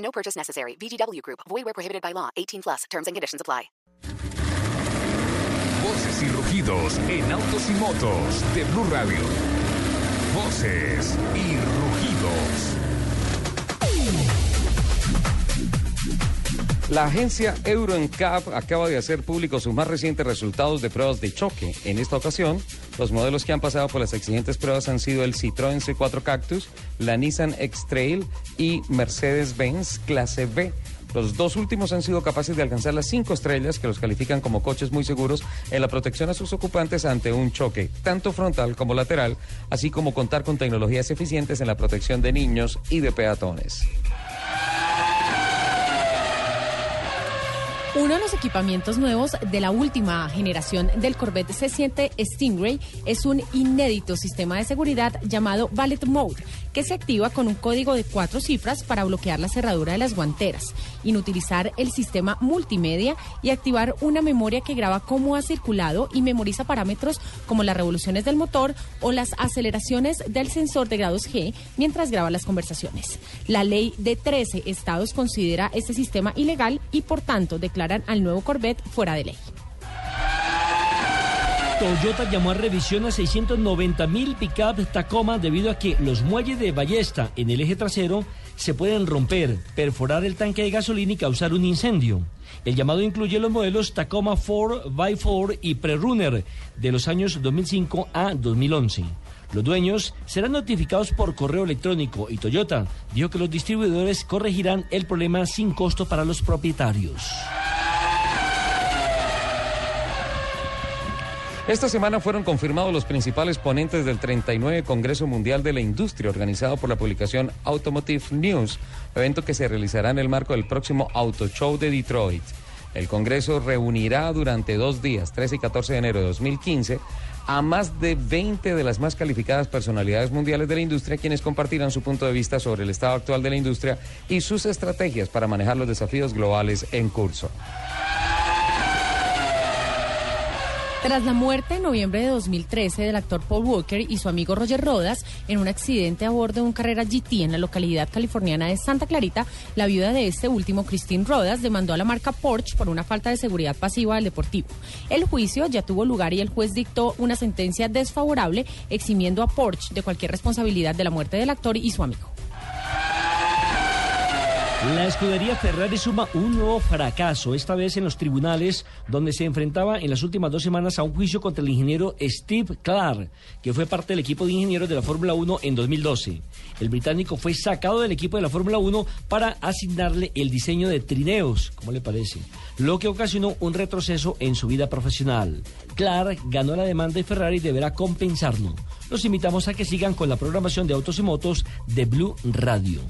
No purchase necessary. VGW Group. Void where prohibited by law. 18 plus. Terms and conditions apply. Voces y rugidos en autos y motos de Blue Radio. Voces y rugidos. La agencia EuroNCAP acaba de hacer públicos sus más recientes resultados de pruebas de choque. En esta ocasión, los modelos que han pasado por las exigentes pruebas han sido el Citroën C4 Cactus, la Nissan X-Trail y Mercedes-Benz Clase B. Los dos últimos han sido capaces de alcanzar las cinco estrellas que los califican como coches muy seguros en la protección a sus ocupantes ante un choque, tanto frontal como lateral, así como contar con tecnologías eficientes en la protección de niños y de peatones. Uno de los equipamientos nuevos de la última generación del Corvette C7 Stingray es un inédito sistema de seguridad llamado Ballet Mode, que se activa con un código de cuatro cifras para bloquear la cerradura de las guanteras, inutilizar el sistema multimedia y activar una memoria que graba cómo ha circulado y memoriza parámetros como las revoluciones del motor o las aceleraciones del sensor de grados G mientras graba las conversaciones. La ley de 13 estados considera este sistema ilegal y por tanto declara al nuevo Corvette fuera de ley. Toyota llamó a revisión a 690 mil pickups Tacoma debido a que los muelles de ballesta en el eje trasero se pueden romper, perforar el tanque de gasolina y causar un incendio. El llamado incluye los modelos Tacoma 4x4 y Prerunner de los años 2005 a 2011. Los dueños serán notificados por correo electrónico y Toyota dijo que los distribuidores corregirán el problema sin costo para los propietarios. Esta semana fueron confirmados los principales ponentes del 39 Congreso Mundial de la Industria, organizado por la publicación Automotive News, evento que se realizará en el marco del próximo Auto Show de Detroit. El Congreso reunirá durante dos días, 13 y 14 de enero de 2015, a más de 20 de las más calificadas personalidades mundiales de la industria, quienes compartirán su punto de vista sobre el estado actual de la industria y sus estrategias para manejar los desafíos globales en curso. Tras la muerte en noviembre de 2013 del actor Paul Walker y su amigo Roger Rodas en un accidente a bordo de un carrera GT en la localidad californiana de Santa Clarita, la viuda de este último, Christine Rodas, demandó a la marca Porsche por una falta de seguridad pasiva del deportivo. El juicio ya tuvo lugar y el juez dictó una sentencia desfavorable eximiendo a Porsche de cualquier responsabilidad de la muerte del actor y su amigo. La escudería Ferrari suma un nuevo fracaso, esta vez en los tribunales, donde se enfrentaba en las últimas dos semanas a un juicio contra el ingeniero Steve Clark, que fue parte del equipo de ingenieros de la Fórmula 1 en 2012. El británico fue sacado del equipo de la Fórmula 1 para asignarle el diseño de trineos, ¿cómo le parece? Lo que ocasionó un retroceso en su vida profesional. Clark ganó la demanda y Ferrari deberá compensarlo. Los invitamos a que sigan con la programación de Autos y Motos de Blue Radio.